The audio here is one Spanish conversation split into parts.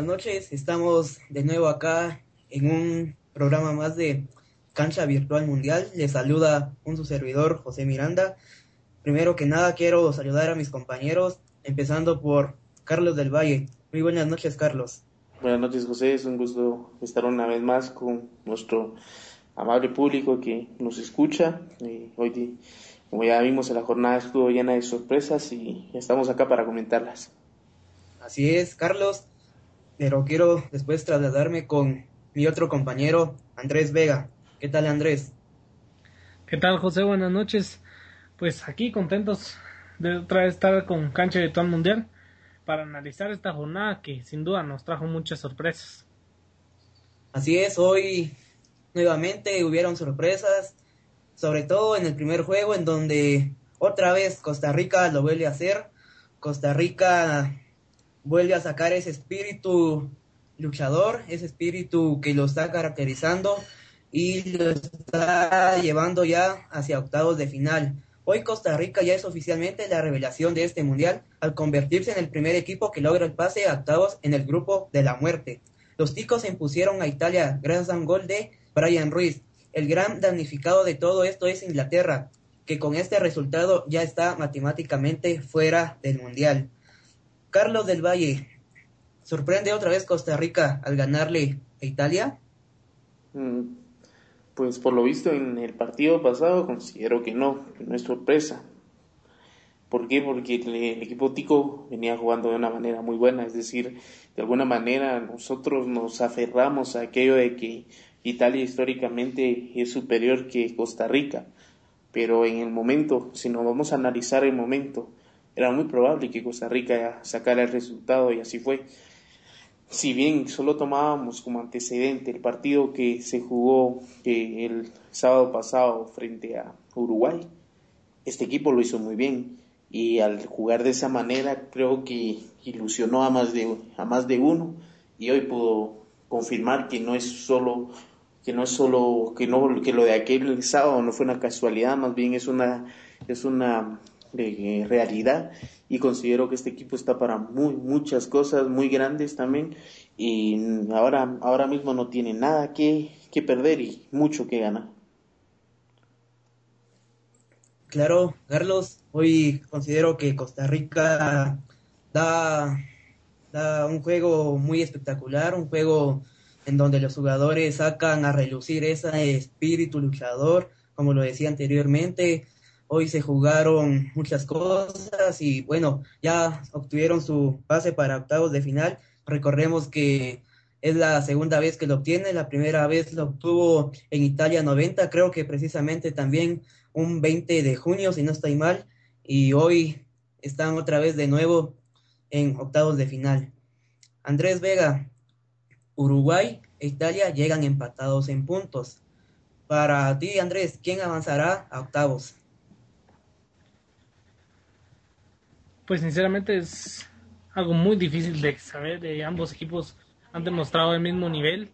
Buenas noches, estamos de nuevo acá en un programa más de Cancha Virtual Mundial. Les saluda un su servidor, José Miranda. Primero que nada quiero saludar a mis compañeros, empezando por Carlos del Valle. Muy buenas noches, Carlos. Buenas noches, José. Es un gusto estar una vez más con nuestro amable público que nos escucha. hoy, como ya vimos, la jornada estuvo llena de sorpresas y estamos acá para comentarlas. Así es, Carlos. Pero quiero después trasladarme con mi otro compañero, Andrés Vega. ¿Qué tal, Andrés? ¿Qué tal, José? Buenas noches. Pues aquí contentos de otra vez estar con Cancha Virtual Mundial para analizar esta jornada que sin duda nos trajo muchas sorpresas. Así es, hoy nuevamente hubieron sorpresas, sobre todo en el primer juego en donde otra vez Costa Rica lo vuelve a hacer. Costa Rica vuelve a sacar ese espíritu luchador, ese espíritu que lo está caracterizando y lo está llevando ya hacia octavos de final. Hoy Costa Rica ya es oficialmente la revelación de este mundial al convertirse en el primer equipo que logra el pase a octavos en el grupo de la muerte. Los ticos se impusieron a Italia gracias a un gol de Brian Ruiz. El gran damnificado de todo esto es Inglaterra, que con este resultado ya está matemáticamente fuera del mundial. Carlos del Valle, ¿sorprende otra vez Costa Rica al ganarle a Italia? Mm, pues por lo visto en el partido pasado considero que no, que no es sorpresa. ¿Por qué? Porque el, equipo tico venía jugando de una manera muy buena, es decir, de alguna manera nosotros nos aferramos a aquello de que Italia históricamente es superior que Costa Rica, pero en el momento, si nos vamos a analizar el momento, era muy probable que Costa Rica sacara el resultado y así fue. Si bien solo tomábamos como antecedente el partido que se jugó el sábado pasado frente a Uruguay, este equipo lo hizo muy bien y al jugar de esa manera creo que ilusionó a más de a más de uno y hoy pudo confirmar que no es solo que no es solo que no que lo de aquel sábado no fue una casualidad, más bien es una es una de realidad y considero que este equipo está para muy muchas cosas muy grandes también y ahora ahora mismo no tiene nada que, que perder y mucho que ganar. Claro, Carlos, hoy considero que Costa Rica da, da un juego muy espectacular, un juego en donde los jugadores sacan a relucir ese espíritu luchador, como lo decía anteriormente, Hoy se jugaron muchas cosas y bueno, ya obtuvieron su pase para octavos de final. Recordemos que es la segunda vez que lo obtiene, la primera vez lo obtuvo en Italia 90, creo que precisamente también un 20 de junio, si no estoy mal, y hoy están otra vez de nuevo en octavos de final. Andrés Vega, Uruguay e Italia llegan empatados en puntos. Para ti, Andrés, ¿quién avanzará a octavos? Pues sinceramente es algo muy difícil de saber. de ambos equipos han demostrado el mismo nivel.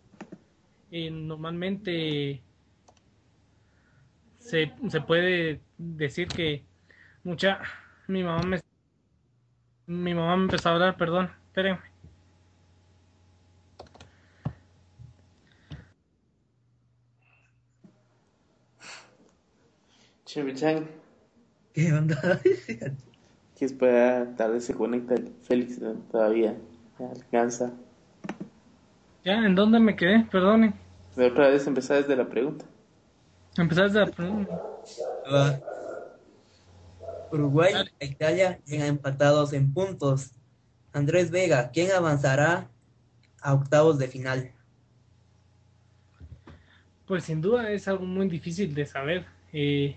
y normalmente se, se puede decir que mucha mi mamá me mi mamá me empezó a hablar, perdón, espérenme. ¿Qué onda? que espera, tal vez se conecta Félix todavía, alcanza. Ya, ¿en dónde me quedé? Perdone. De otra vez empezar desde la pregunta. Empezar desde la pregunta. Uruguay e Italia llegan empatados en puntos. Andrés Vega, ¿quién avanzará a octavos de final? Pues sin duda es algo muy difícil de saber. Eh,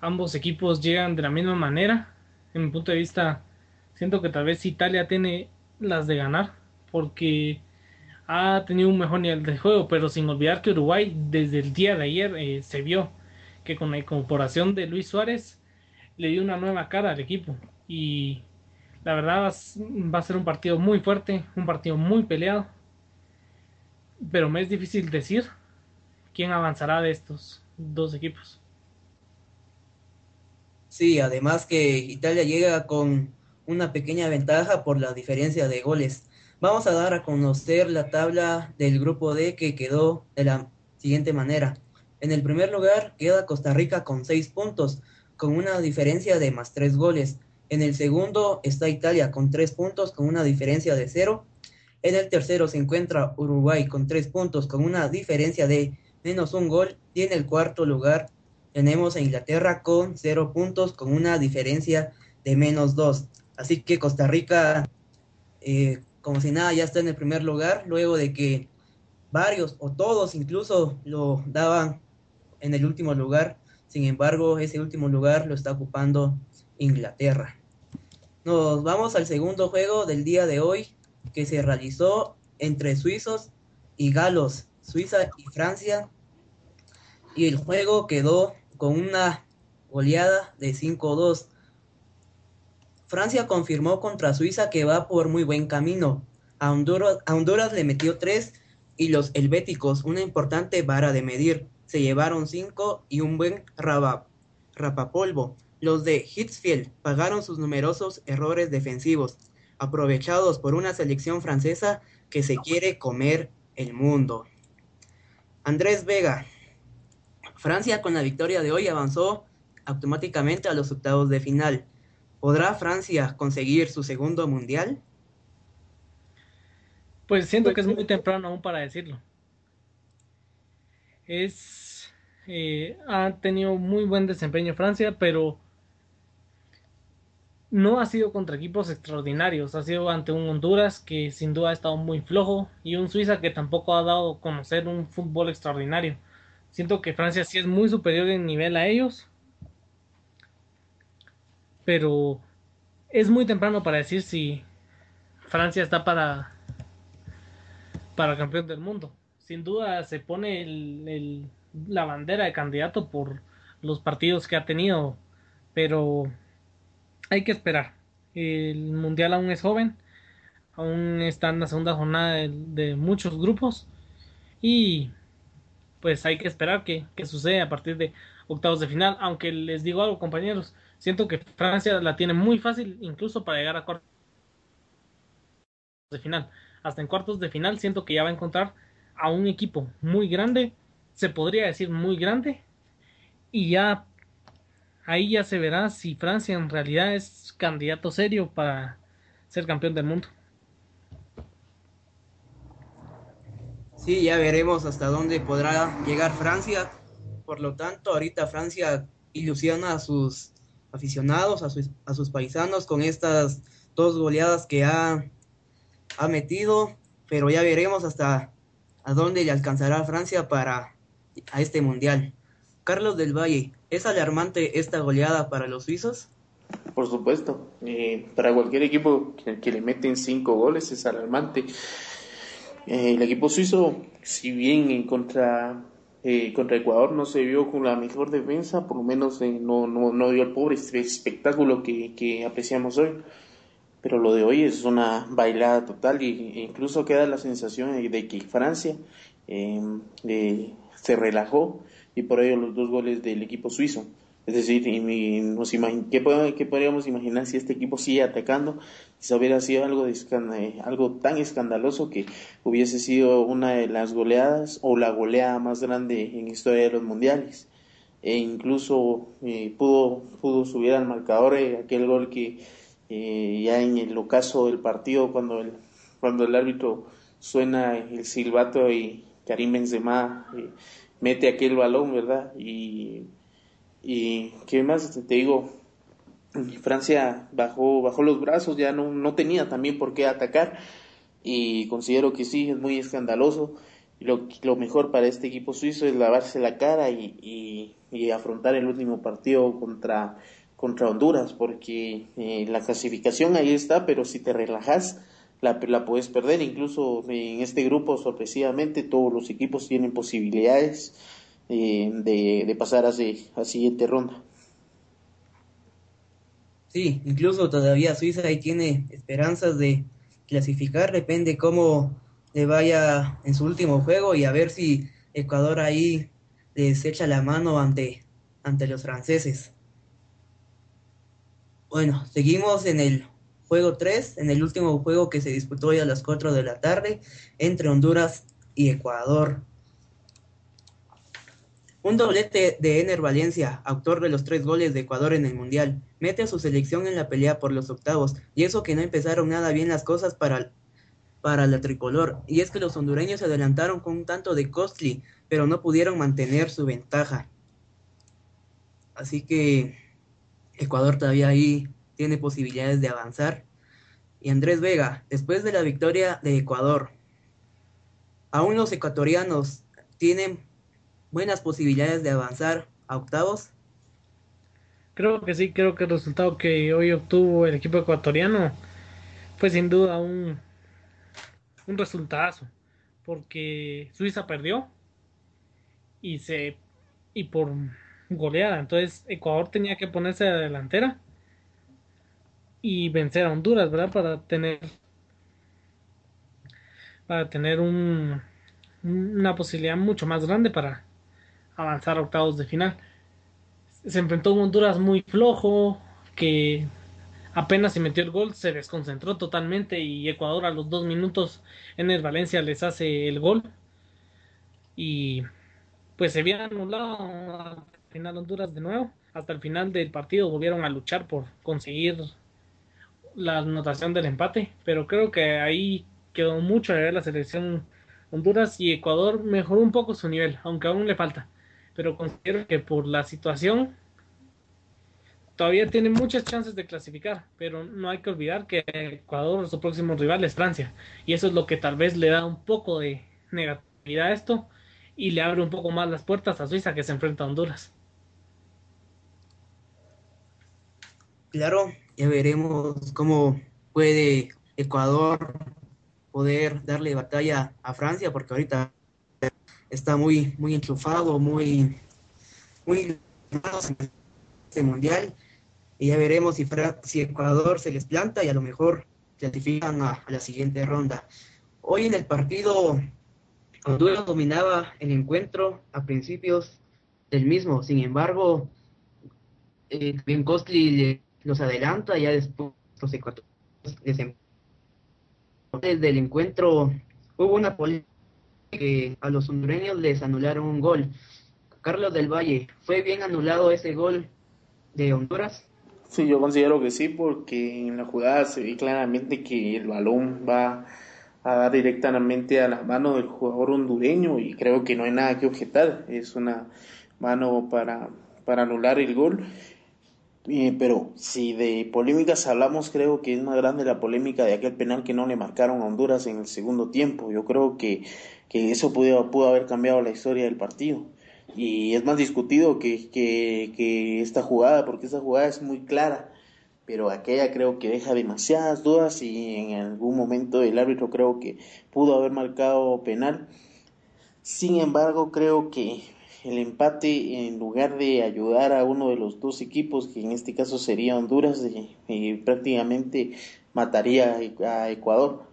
ambos equipos llegan de la misma manera en mi punto de vista, siento que tal vez Italia tiene las de ganar, porque ha tenido un mejor nivel de juego, pero sin olvidar que Uruguay desde el día de ayer eh, se vio que con la incorporación de Luis Suárez le dio una nueva cara al equipo y la verdad va a ser un partido muy fuerte, un partido muy peleado, pero me es difícil decir quién avanzará de estos dos equipos. Sí, además que Italia llega con una pequeña ventaja por la diferencia de goles. Vamos a dar a conocer la tabla del grupo D que quedó de la siguiente manera. En el primer lugar queda Costa Rica con seis puntos, con una diferencia de más tres goles. En el segundo está Italia con tres puntos, con una diferencia de cero. En el tercero se encuentra Uruguay con tres puntos, con una diferencia de menos un gol. Y en el cuarto lugar tenemos a Inglaterra con cero puntos, con una diferencia de menos dos. Así que Costa Rica eh, como si nada, ya está en el primer lugar, luego de que varios o todos incluso lo daban en el último lugar. Sin embargo, ese último lugar lo está ocupando Inglaterra. Nos vamos al segundo juego del día de hoy que se realizó entre suizos y galos, Suiza y Francia. Y el juego quedó con una goleada de 5-2 Francia confirmó contra Suiza que va por muy buen camino. A Honduras, le metió tres y los helvéticos, una importante vara de medir, se llevaron cinco y un buen rapapolvo. Los de Hitzfield pagaron sus numerosos errores defensivos, aprovechados por una selección francesa que se quiere comer el mundo. Andrés Vega. Francia con la victoria de hoy avanzó automáticamente a los octavos de final. ¿Podrá Francia conseguir su segundo mundial? Pues siento que es muy temprano aún para decirlo. Es eh, ha tenido muy buen desempeño Francia, pero no ha sido contra equipos extraordinarios. Ha sido ante un Honduras que sin duda ha estado muy flojo y un Suiza que tampoco ha dado a conocer un fútbol extraordinario. Siento que Francia sí es muy superior en nivel a ellos, pero es muy temprano para decir si Francia está para para campeón del mundo. Sin duda se pone el, la bandera de candidato por los partidos que ha tenido, pero hay que esperar. El mundial aún es joven, aún está en la segunda jornada de, muchos grupos y pues hay que esperar que, que suceda a partir de octavos de final. Aunque les digo algo, compañeros, Siento que Francia la tiene muy fácil incluso para llegar a cuartos de final. Hasta en cuartos de final siento que ya va a encontrar a un equipo muy grande, se podría decir muy grande, y ya ahí ya se verá si Francia en realidad es candidato serio para ser campeón del mundo. Sí, ya veremos hasta dónde podrá llegar Francia. Por lo tanto, ahorita Francia ilusiona a sus aficionados, a sus, a sus paisanos con estas dos goleadas que ha, ha metido, pero ya veremos hasta a dónde le alcanzará Francia para a este mundial. Carlos del Valle, ¿es alarmante esta goleada para los suizos? Por supuesto, eh, para cualquier equipo que, le meten cinco goles es alarmante. Eh, el equipo suizo, si bien contra eh, contra Ecuador no se vio con la mejor defensa, por lo menos eh, no, no, no, dio el pobre espectáculo que, que, apreciamos hoy. Pero lo de hoy es una bailada total e incluso queda la sensación de que Francia em, se relajó y por ello los dos goles del equipo suizo. Es decir, nos ¿qué, ¿qué, podríamos imaginar si este equipo sigue atacando? Si hubiera sido algo, de eh, algo tan escandaloso que hubiese sido una de las goleadas o la goleada más grande en historia de los mundiales. E incluso eh, pudo, pudo subir al marcador eh, aquel gol que ya en el ocaso del partido, cuando el, cuando el árbitro suena el silbato y Karim Benzema mete aquel balón, ¿verdad? Y y qué más te digo, Francia bajó, bajó los brazos, ya no, no tenía también por qué atacar y considero que sí, es muy escandaloso. Lo, lo mejor para este equipo suizo es lavarse la cara y, y, afrontar el último partido contra, contra Honduras, porque eh, la clasificación ahí está, pero si te relajas, la, la puedes perder. Incluso en este grupo, sorpresivamente, todos los equipos tienen posibilidades eh, de, pasar a, a siguiente ronda. Sí, incluso todavía Suiza ahí tiene esperanzas de clasificar, depende cómo le vaya en su último juego y a ver si Ecuador ahí les echa la mano ante, ante los franceses. Bueno, seguimos en el juego 3, en el último juego que se disputó hoy a las 4 de la tarde entre Honduras y Ecuador. Un doblete de Ener Valencia, autor de los tres goles de Ecuador en el Mundial, mete a su selección en la pelea por los octavos, y eso que no empezaron nada bien las cosas para, para la tricolor, y es que los hondureños se adelantaron con un tanto de Costly, pero no pudieron mantener su ventaja. Así que Ecuador todavía ahí tiene posibilidades de avanzar. Y Andrés Vega, después de la victoria de Ecuador, aún los ecuatorianos tienen buenas posibilidades de avanzar a octavos? Creo que sí, creo que el resultado que hoy obtuvo el equipo ecuatoriano fue sin duda un, un resultado, porque Suiza perdió y se y por goleada, entonces Ecuador tenía que ponerse a la delantera y vencer a Honduras, ¿verdad? Para tener para tener un, una posibilidad mucho más grande para avanzar a octavos de final. Se enfrentó a un Honduras muy flojo, que apenas se metió el gol, se desconcentró totalmente y Ecuador a los dos minutos en el Valencia les hace el gol. Y pues se había anulado al final Honduras de nuevo. Hasta el final del partido volvieron a luchar por conseguir la anotación del empate, pero creo que ahí quedó mucho de ver la selección Honduras y Ecuador mejoró un poco su nivel, aunque aún le falta pero considero que por la situación todavía tiene muchas chances de clasificar, pero no hay que olvidar que Ecuador, su próximo rival es Francia, y eso es lo que tal vez le da un poco de negatividad a esto y le abre un poco más las puertas a Suiza que se enfrenta a Honduras. Claro, ya veremos cómo puede Ecuador poder darle batalla a Francia, porque ahorita está muy, muy enchufado, muy, muy en este mundial. Y ya veremos si, si Ecuador se les planta y a lo mejor clasifican a, la siguiente ronda. Hoy en el partido, Honduras dominaba el encuentro a principios del mismo. Sin embargo, eh, Ben Costly los adelanta ya después los ecuatorianos desde el encuentro hubo una polémica que a los hondureños les anularon un gol. Carlos del Valle, ¿fue bien anulado ese gol de Honduras? Sí, yo considero que sí, porque en la jugada se ve claramente que el balón va a dar directamente a la mano del jugador hondureño y creo que no hay nada que objetar. Es una mano para, para anular el gol. Pero si de polémicas hablamos, creo que es más grande la polémica de aquel penal que no le marcaron a Honduras en el segundo tiempo. Yo creo que que eso pudo, pudo haber cambiado la historia del partido. Y es más discutido que, que, que esta jugada, porque esta jugada es muy clara, pero aquella creo que deja demasiadas dudas y en algún momento el árbitro creo que pudo haber marcado penal. Sin embargo, creo que el empate, en lugar de ayudar a uno de los dos equipos, que en este caso sería Honduras, prácticamente mataría a Ecuador,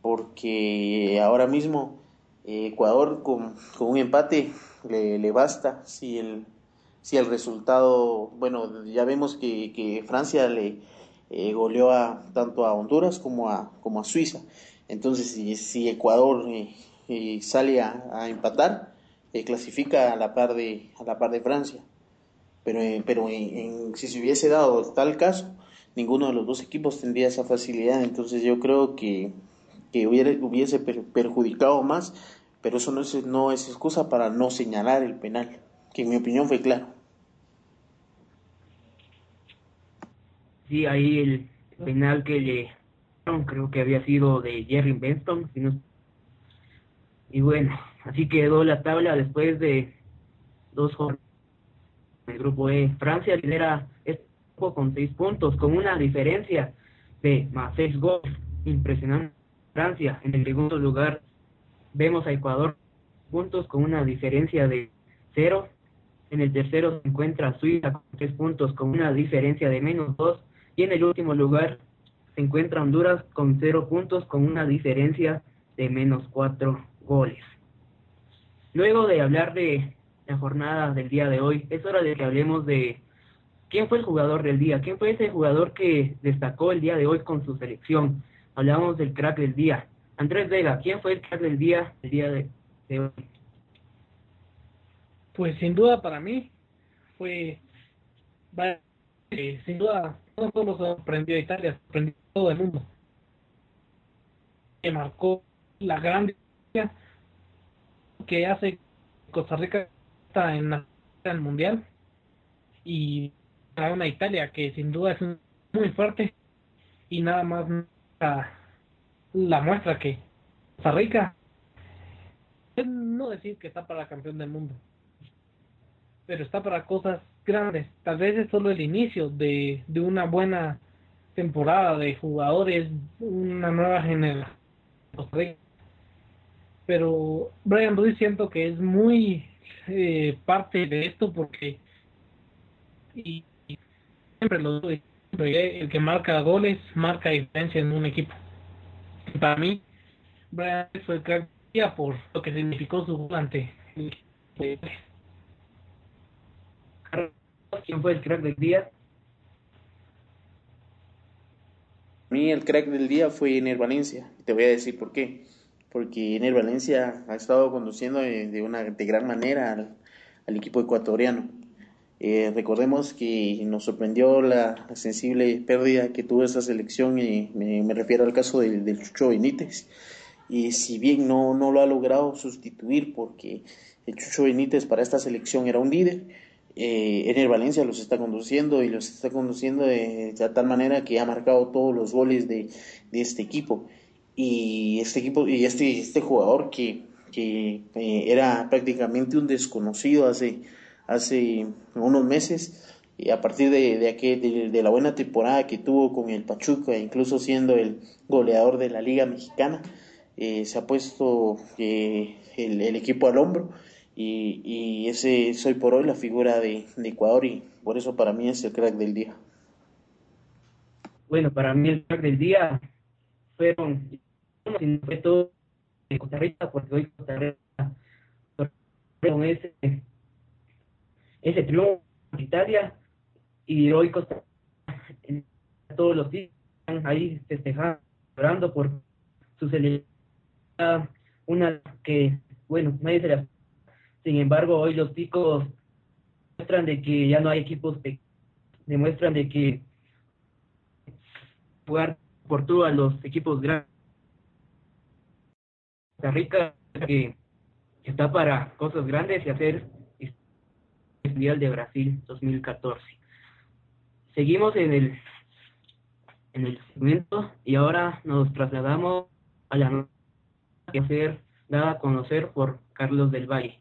porque ahora mismo Ecuador con, con, un empate le, le, basta si el, si el resultado, bueno, ya vemos que, que Francia le eh, goleó a, tanto a Honduras como a, como a Suiza. Entonces, si, si Ecuador eh, eh, sale a empatar, clasifica a la par de, a la par de Francia. Pero, pero en, si se hubiese dado tal caso, ninguno de los dos equipos tendría esa facilidad. Entonces yo creo que, que hubiera, hubiese perjudicado más pero eso no es, no es excusa para no señalar el penal, que en mi opinión fue claro. Sí, ahí el penal que le creo que había sido de Jerry Benston. Y bueno, así quedó la tabla después de dos jornadas. El grupo E, Francia lidera este grupo con seis puntos, con una diferencia de más seis goles. Impresionante. Francia en el segundo lugar Vemos a Ecuador puntos con una diferencia de cero. En el tercero se encuentra Suiza con tres puntos con una diferencia de menos dos. Y en el último lugar se encuentra Honduras con cero puntos con una diferencia de menos cuatro goles. Luego de hablar de la jornada del día de hoy, es hora de que hablemos de ¿quién fue el jugador del día? ¿Quién fue ese jugador que destacó el día de hoy con su selección? Hablamos del crack del día. Andrés Vega, ¿quién fue el crack del día el día de, hoy? Pues sin duda para mí fue, eh, sin duda, no solo sorprendió a Italia, sorprendió a todo el mundo. Que marcó la gran que hace Costa Rica está en el mundial y a una Italia que sin duda es muy fuerte y nada más la, muestra que Costa Rica no decir que está para campeón del mundo pero está para cosas grandes. Tal vez es solo el inicio de, de una buena temporada de jugadores una nueva generación pero Brian Ruiz siento que es muy eh, parte de esto porque y, siempre lo digo, el que marca goles marca diferencia en un equipo. para mí, Brian fue el crack por lo que significó su gol ante ¿Quién fue el crack del día? A mí el crack del día fue Ener Valencia. Te voy a decir por qué porque Ener Valencia ha estado conduciendo de, una de gran manera al, equipo ecuatoriano. Eh, recordemos que nos sorprendió la, sensible pérdida que tuvo esa selección, y me, refiero al caso del, Chucho Benítez. Y si bien no, no lo ha logrado sustituir, porque el Chucho Benítez para esta selección era un líder, eh, Ener Valencia los está conduciendo y los está conduciendo de, tal manera que ha marcado todos los goles de, de este equipo y este equipo y este, este jugador que, que eh, era prácticamente un desconocido hace, hace unos meses y a partir de, de, de, la buena temporada que tuvo con el Pachuca, incluso siendo el goleador de la Liga Mexicana, eh, se ha puesto eh, el, el, equipo al hombro y, y ese soy por hoy la figura de, de Ecuador y por eso para mí es el crack del día. Bueno, para mí el crack del día fueron sino fue todo de Costa Rica, porque hoy Costa Rica con ese, ese triunfo en Italia y hoy Costa todos los días están ahí festejando, llorando por su selección, una que, bueno, nadie se la... Sin embargo, hoy los ticos demuestran de que ya no hay equipos demuestran de que jugar por todos los equipos grandes Costa Rica que está para cosas grandes y hacer el Mundial de Brasil 2014. Seguimos en el en el segmento y ahora nos trasladamos a la que hacer dada a conocer por Carlos del Valle.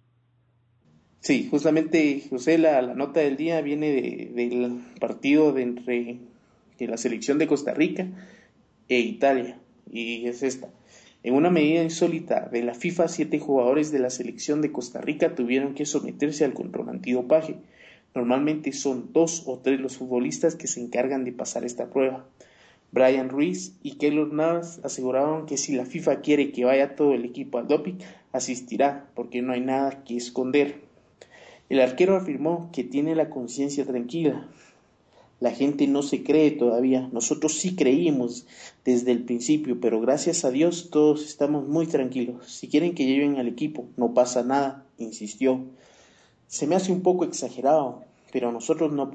Sí, justamente José, la, la nota del día viene del partido de entre de la selección de Costa Rica e Italia y es esta. En una medida insólita de la FIFA, siete jugadores de la selección de Costa Rica tuvieron que someterse al control antidopaje. Normalmente son dos o tres los futbolistas que se encargan de pasar esta prueba. Brian Ruiz y Keylor Navas aseguraron que si la FIFA quiere que vaya todo el equipo al doping, asistirá, porque no hay nada que esconder. El arquero afirmó que tiene la conciencia tranquila, la gente no se cree todavía. Nosotros sí creímos desde el principio, pero gracias a Dios todos estamos muy tranquilos. Si quieren que lleven al equipo, no pasa nada, insistió. Se me hace un poco exagerado, pero nosotros no,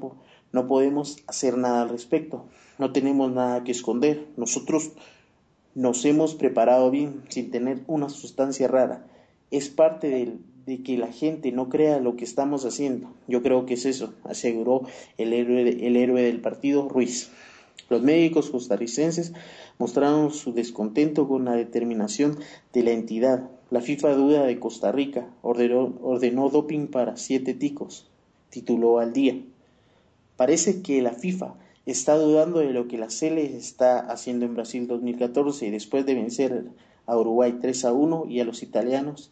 no podemos hacer nada al respecto. No tenemos nada que esconder. Nosotros nos hemos preparado bien sin tener una sustancia rara. Es parte del, de que la gente no crea lo que estamos haciendo. Yo creo que es eso, aseguró el héroe, el héroe del partido, Ruiz. Los médicos costarricenses mostraron su descontento con la determinación de la entidad. La FIFA duda de Costa Rica ordenó, ordenó doping para siete ticos, tituló al día. Parece que la FIFA está dudando de lo que la CELE está haciendo en Brasil 2014 después de vencer a Uruguay 3 a 1 y a los italianos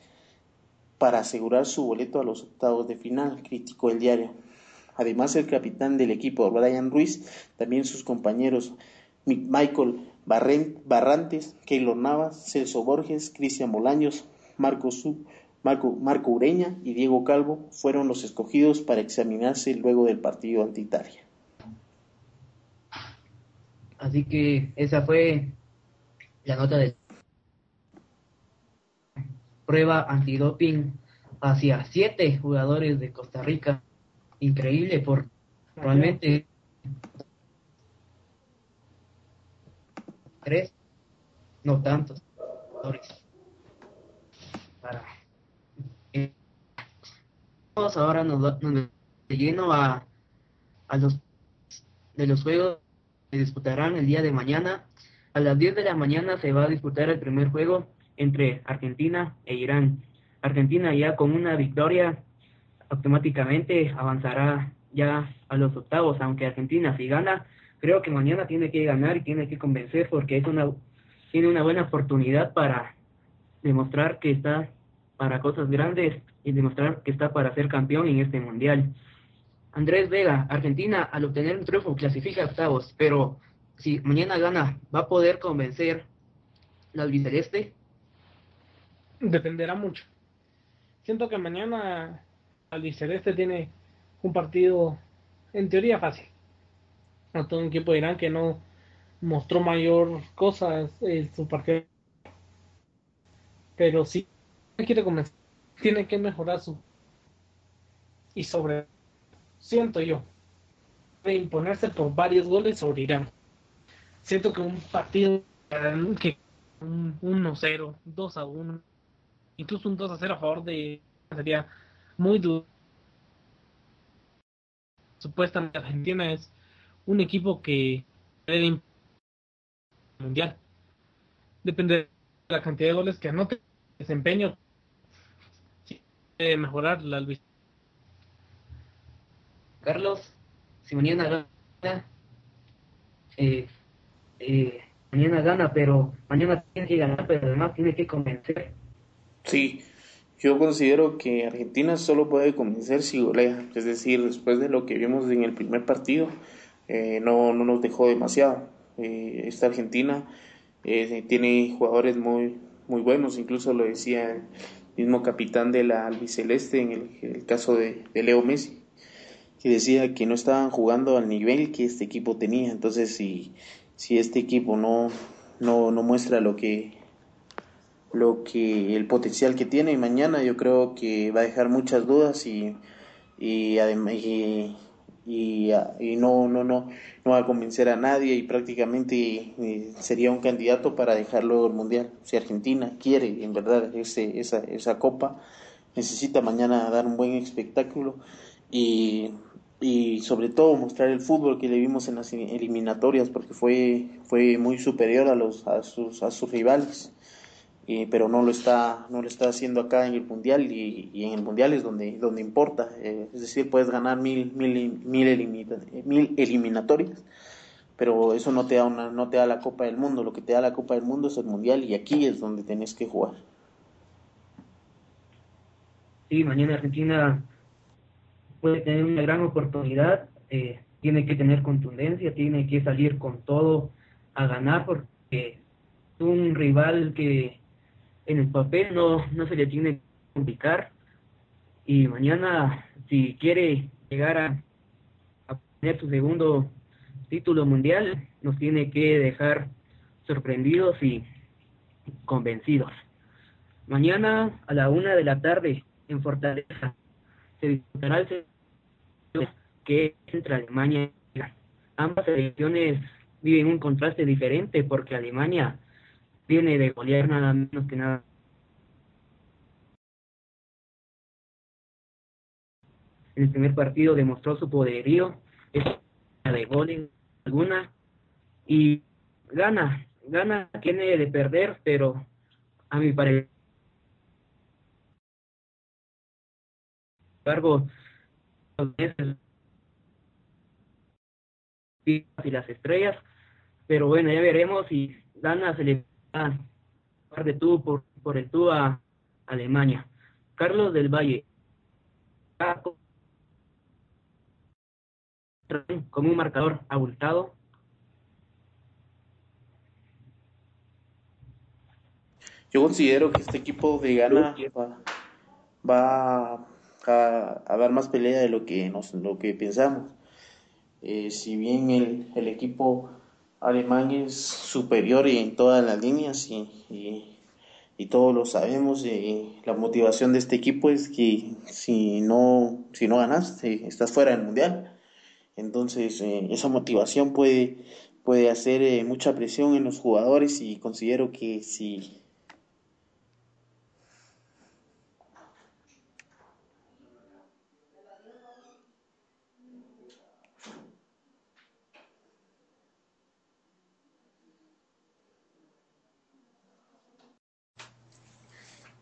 para asegurar su boleto a los octavos de final, criticó el diario. Además, el capitán del equipo, Brian Ruiz, también sus compañeros Michael Barrantes, Keylor Navas, Celso Borges, Cristian Bolaños, Marco, Marco, Marco Ureña y Diego Calvo fueron los escogidos para examinarse luego del partido ante Italia. Así que esa fue la nota de prueba antidoping hacia siete jugadores de Costa Rica. Increíble, por realmente tres, no tantos Para, eh, ahora nos, nos lleno a, a los de los juegos que disputarán el día de mañana. A las 10 de la mañana se va a disputar el primer juego entre Argentina e Irán. Argentina ya con una victoria automáticamente avanzará ya a los octavos, aunque Argentina si gana, creo que mañana tiene que ganar y tiene que convencer porque una tiene una buena oportunidad para demostrar que está para cosas grandes y demostrar que está para ser campeón en este mundial. Andrés Vega, Argentina al obtener un triunfo clasifica a octavos, pero si mañana gana, ¿va a poder convencer la albiceleste? Dependerá mucho. Siento que mañana albiceleste tiene un partido en teoría fácil. A todo un equipo de Irán que no mostró mayor cosas en su partido. Pero sí quiere comenzar, tiene que mejorar su y sobre siento yo de imponerse por varios goles sobre Irán. Siento que un partido que un 1-0, 2-1, incluso un 2-0 a favor de sería muy duro. Supuestamente Argentina es un equipo que puede mundial. Depende de la cantidad de goles que anote, desempeño, mejorar la Carlos, si mañana gana, eh, eh, mañana gana, pero mañana tiene que ganar, pero además tiene que convencer. Sí, yo considero que Argentina solo puede convencer si golea, es decir, después de lo que vimos en el primer partido, eh, no, no nos dejó demasiado. Eh, esta Argentina eh, tiene jugadores muy, muy buenos, incluso lo decía el mismo capitán de la albiceleste en el, caso de, Leo Messi, que decía que no estaban jugando al nivel que este equipo tenía. Entonces, si, si este equipo no, no, no muestra lo que, lo que el potencial que tiene mañana yo creo que va a dejar muchas dudas y y, y, y, y, no, no, no, no va a convencer a nadie y prácticamente sería un candidato para dejar luego el Mundial. Si Argentina quiere en verdad ese, esa, esa copa, necesita mañana dar un buen espectáculo y, y sobre todo mostrar el fútbol que le vimos en las eliminatorias porque fue, fue muy superior a, los, a, sus, a sus rivales pero no lo está no lo está haciendo acá en el mundial y, en el mundial es donde donde importa eh, es decir puedes ganar mil mil mil, mil eliminatorias pero eso no te da una no te da la Copa del Mundo lo que te da la Copa del Mundo es el mundial y aquí es donde tenés que jugar. Sí mañana Argentina puede tener una gran oportunidad eh, tiene que tener contundencia tiene que salir con todo a ganar porque es un rival que en el papel no, no se le tiene que complicar y mañana si quiere llegar a, a tener su segundo título mundial nos tiene que dejar sorprendidos y convencidos. Mañana a la una de la tarde en Fortaleza se disputará el que entre Alemania Ambas selecciones viven un contraste diferente porque Alemania viene de golear nada menos que nada. En el primer partido demostró su poderío, es de gol en alguna y gana, gana, tiene de perder, pero a mi parecer embargo, y las estrellas, pero bueno, ya veremos si gana se le de tú por, por el tú a Alemania. Carlos del Valle. Como un marcador abultado. Yo considero que este equipo de Ghana va, a, dar más pelea de lo que, nos, lo que pensamos. Eh, si bien el, el equipo Alemania es superior en todas las líneas y, y, todos lo sabemos. Y la motivación de este equipo es que si no, si no ganas, estás fuera del mundial. Entonces, eh, esa motivación puede, puede hacer eh, mucha presión en los jugadores y considero que si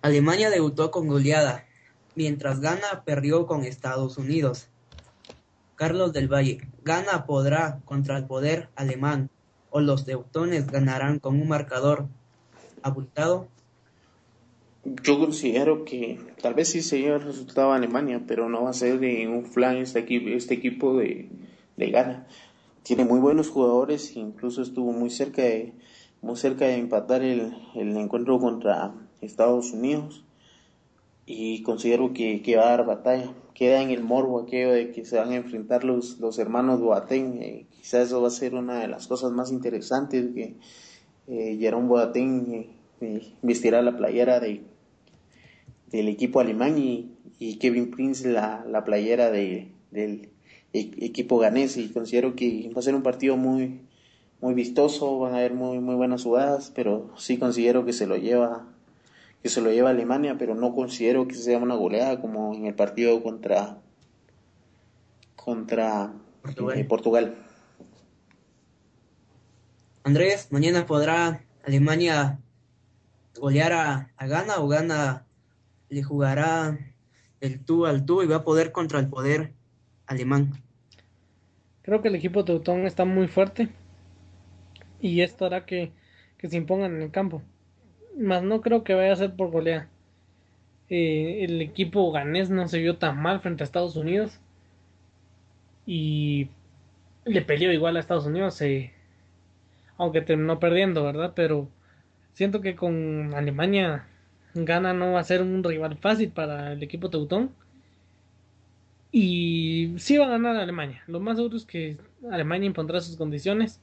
Alemania debutó con goleada, mientras Ghana perdió con Estados Unidos. Carlos del Valle, ¿Ghana podrá contra el poder alemán o los teutones ganarán con un marcador abultado? Yo considero que tal vez sí se el resultado Alemania, pero no va a ser de un flan este equipo, este equipo de, de Ghana. Tiene muy buenos jugadores, incluso estuvo muy cerca de, muy cerca de empatar el encuentro contra Estados Unidos y considero que, que, va a dar batalla. Queda en el morbo aquello de que se van a enfrentar los, los hermanos Boateng. Eh, quizás eso va a ser una de las cosas más interesantes que eh, Jerome Boateng eh, eh, vestirá la playera de, del equipo alemán y, y Kevin Prince la, la playera de, del e, equipo ganés y considero que va a ser un partido muy muy vistoso, van a haber muy muy buenas jugadas, pero sí considero que se lo lleva que se lo lleva Alemania, pero no considero que sea una goleada como en el partido contra contra Portugal. Eh, Andrés, mañana podrá Alemania golear a, a Ghana o Ghana le jugará el tú al tú y va a poder contra el poder alemán. Creo que el equipo teutón está muy fuerte y esto hará que, que se impongan en el campo más no creo que vaya a ser por goleada. El equipo ganés no se vio tan mal frente a Estados Unidos y le peleó igual a Estados Unidos, aunque terminó perdiendo, ¿verdad? Pero siento que con Alemania gana no va a ser un rival fácil para el equipo teutón. Y sí va a ganar Alemania. Lo más seguro es que Alemania impondrá sus condiciones,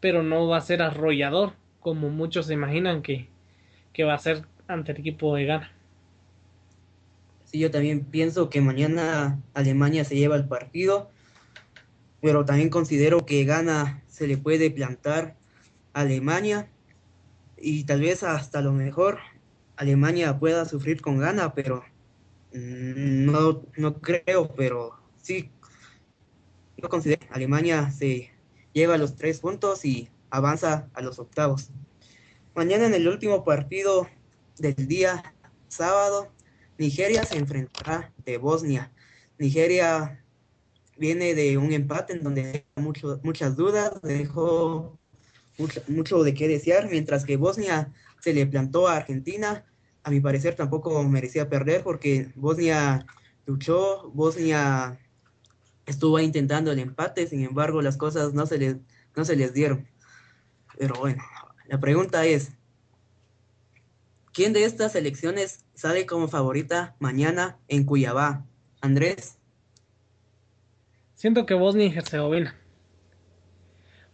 pero no va a ser arrollador como muchos se imaginan que, que va a ser ante el equipo de Ghana. Sí, yo también pienso que mañana Alemania se lleva el partido, pero también considero que Ghana se le puede plantar a Alemania y tal vez hasta lo mejor Alemania pueda sufrir con Ghana, pero mm, no, no creo, pero sí, yo considero que Alemania se lleva los tres puntos y avanza a los octavos. Mañana en el último partido del día sábado, Nigeria se enfrentará de Bosnia. Nigeria viene de un empate en donde muchas dudas, dejó mucho, mucho, de qué desear, mientras que Bosnia se le plantó a Argentina. A mi parecer tampoco merecía perder porque Bosnia luchó, Bosnia estuvo intentando el empate, sin embargo las cosas no se les, no se les dieron. Pero bueno, la pregunta es, ¿quién de estas elecciones sale como favorita mañana en Cuyabá? Andrés. Siento que Bosnia y Herzegovina.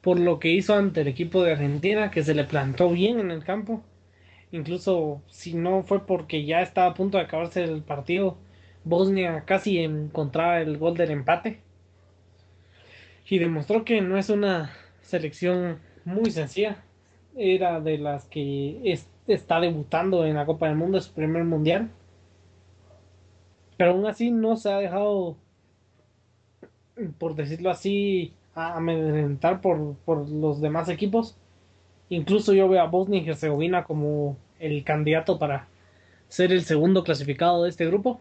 Por lo que hizo ante el equipo de Argentina, que se le plantó bien en el campo. Incluso si no fue porque ya estaba a punto de acabarse el partido, Bosnia casi encontraba el gol del empate. Y demostró que no es una selección muy sencilla era de las que está debutando en la Copa del Mundo, su primer mundial. Pero aún así no se ha dejado, por decirlo así, amedrentar por, por los demás equipos. Incluso yo veo a Bosnia y Herzegovina como el candidato para ser el segundo clasificado de este grupo.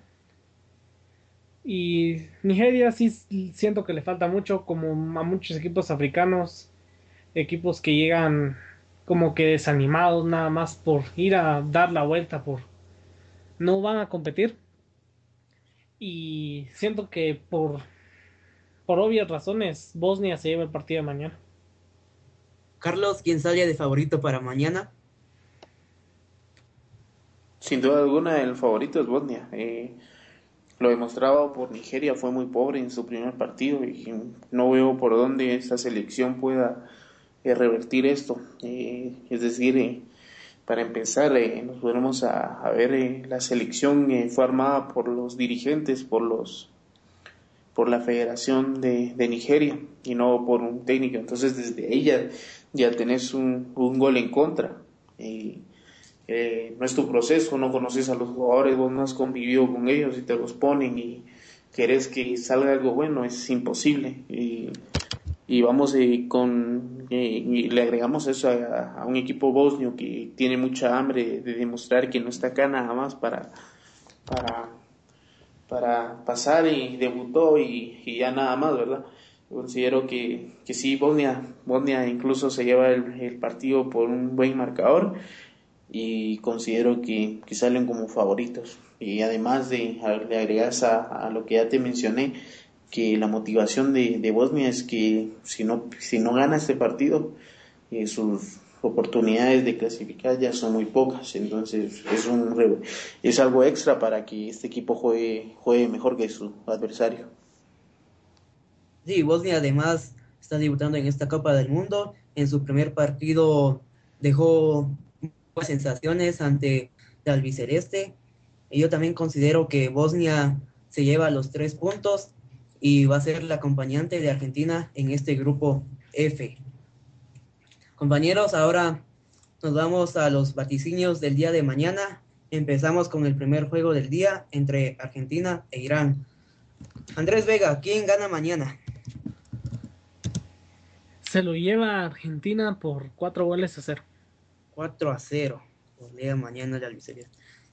Y Nigeria sí siento que le falta mucho, como a muchos equipos africanos, equipos que llegan como que desanimados nada más por ir a dar la vuelta, por no van a competir. Y siento que por, por obvias razones Bosnia se lleva el partido de mañana. Carlos, ¿quién sale de favorito para mañana? Sin duda alguna el favorito es Bosnia. Eh, lo demostrado por Nigeria, fue muy pobre en su primer partido y no veo por dónde esta selección pueda revertir esto. es decir, para empezar, nos ponemos a, ver, la selección fue armada por los dirigentes, por los por la Federación de, Nigeria y no por un técnico. Entonces desde ella ya tenés un, gol en contra. Y, eh, no es tu proceso, no conoces a los jugadores, vos no has convivido con ellos y te los ponen y querés que salga algo bueno, es imposible. Y, vamos eh, con y le agregamos eso a, un equipo bosnio que tiene mucha hambre de demostrar que no está acá nada más para, para para pasar y debutó y, ya nada más, ¿verdad? Considero que, que sí, Bosnia, Bosnia incluso se lleva el, partido por un buen marcador y considero que, que, salen como favoritos. Y además de, de a, a, lo que ya te mencioné, que la motivación de, de Bosnia es que si no, si no gana este partido, eh, sus, oportunidades de clasificar ya son muy pocas, entonces es un es algo extra para que este equipo juegue, juegue mejor que su adversario. Sí, Bosnia además está debutando en esta Copa del Mundo. En su primer partido dejó buenas sensaciones ante el albiceleste. Y yo también considero que Bosnia se lleva los tres puntos y va a ser la acompañante de Argentina en este grupo F. Compañeros, ahora nos vamos a los vaticinios del día de mañana. Empezamos con el primer juego del día entre Argentina e Irán. Andrés Vega, ¿quién gana mañana? Se lo lleva Argentina por cuatro goles a cero. 4 a 0. Lea mañana la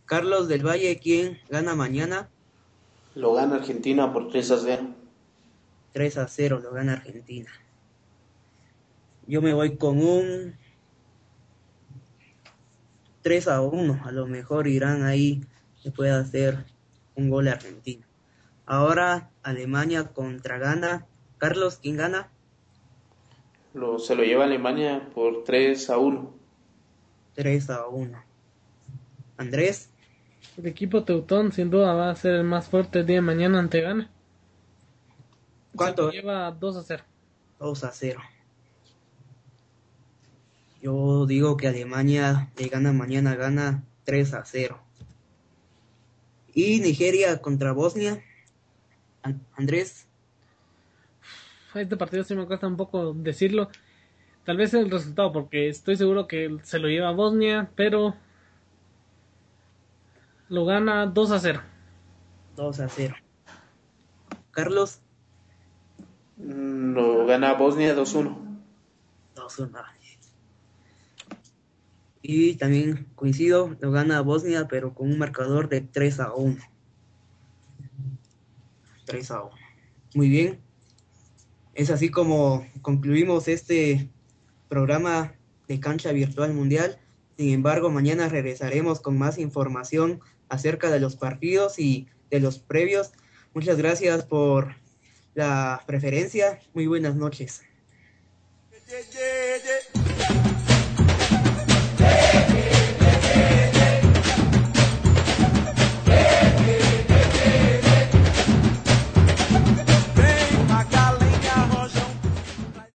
Carlos del Valle, ¿quién gana mañana? Lo gana Argentina por 3 a 0. 3 a 0 lo gana Argentina. Yo me voy con un 3 a 1. A lo mejor Irán ahí se puede hacer un gol a Argentina. Ahora Alemania contra Ghana. Carlos, ¿quién gana? Lo, se lo lleva Alemania por 3 a 1. 3 a 1. Andrés. El equipo Teutón sin duda va a ser el más fuerte el día de mañana ante Ghana. ¿Cuánto? Se lleva 2 a 0. 2 a 0. Yo digo que Alemania le gana mañana, gana 3 a 0. Y Nigeria contra Bosnia. Andrés. Este partido sí me cuesta un poco decirlo. Tal vez el resultado, porque estoy seguro que se lo lleva Bosnia, pero lo gana 2 a 0. 2 a 0. Carlos. Lo gana Bosnia 2-1. 2-1. Y también coincido, lo gana Bosnia, pero con un marcador de 3 a 1. 3 a 1. Muy bien. Es así como concluimos este programa de cancha virtual mundial. Sin embargo, mañana regresaremos con más información acerca de los partidos y de los previos. Muchas gracias por la preferencia. Muy buenas noches.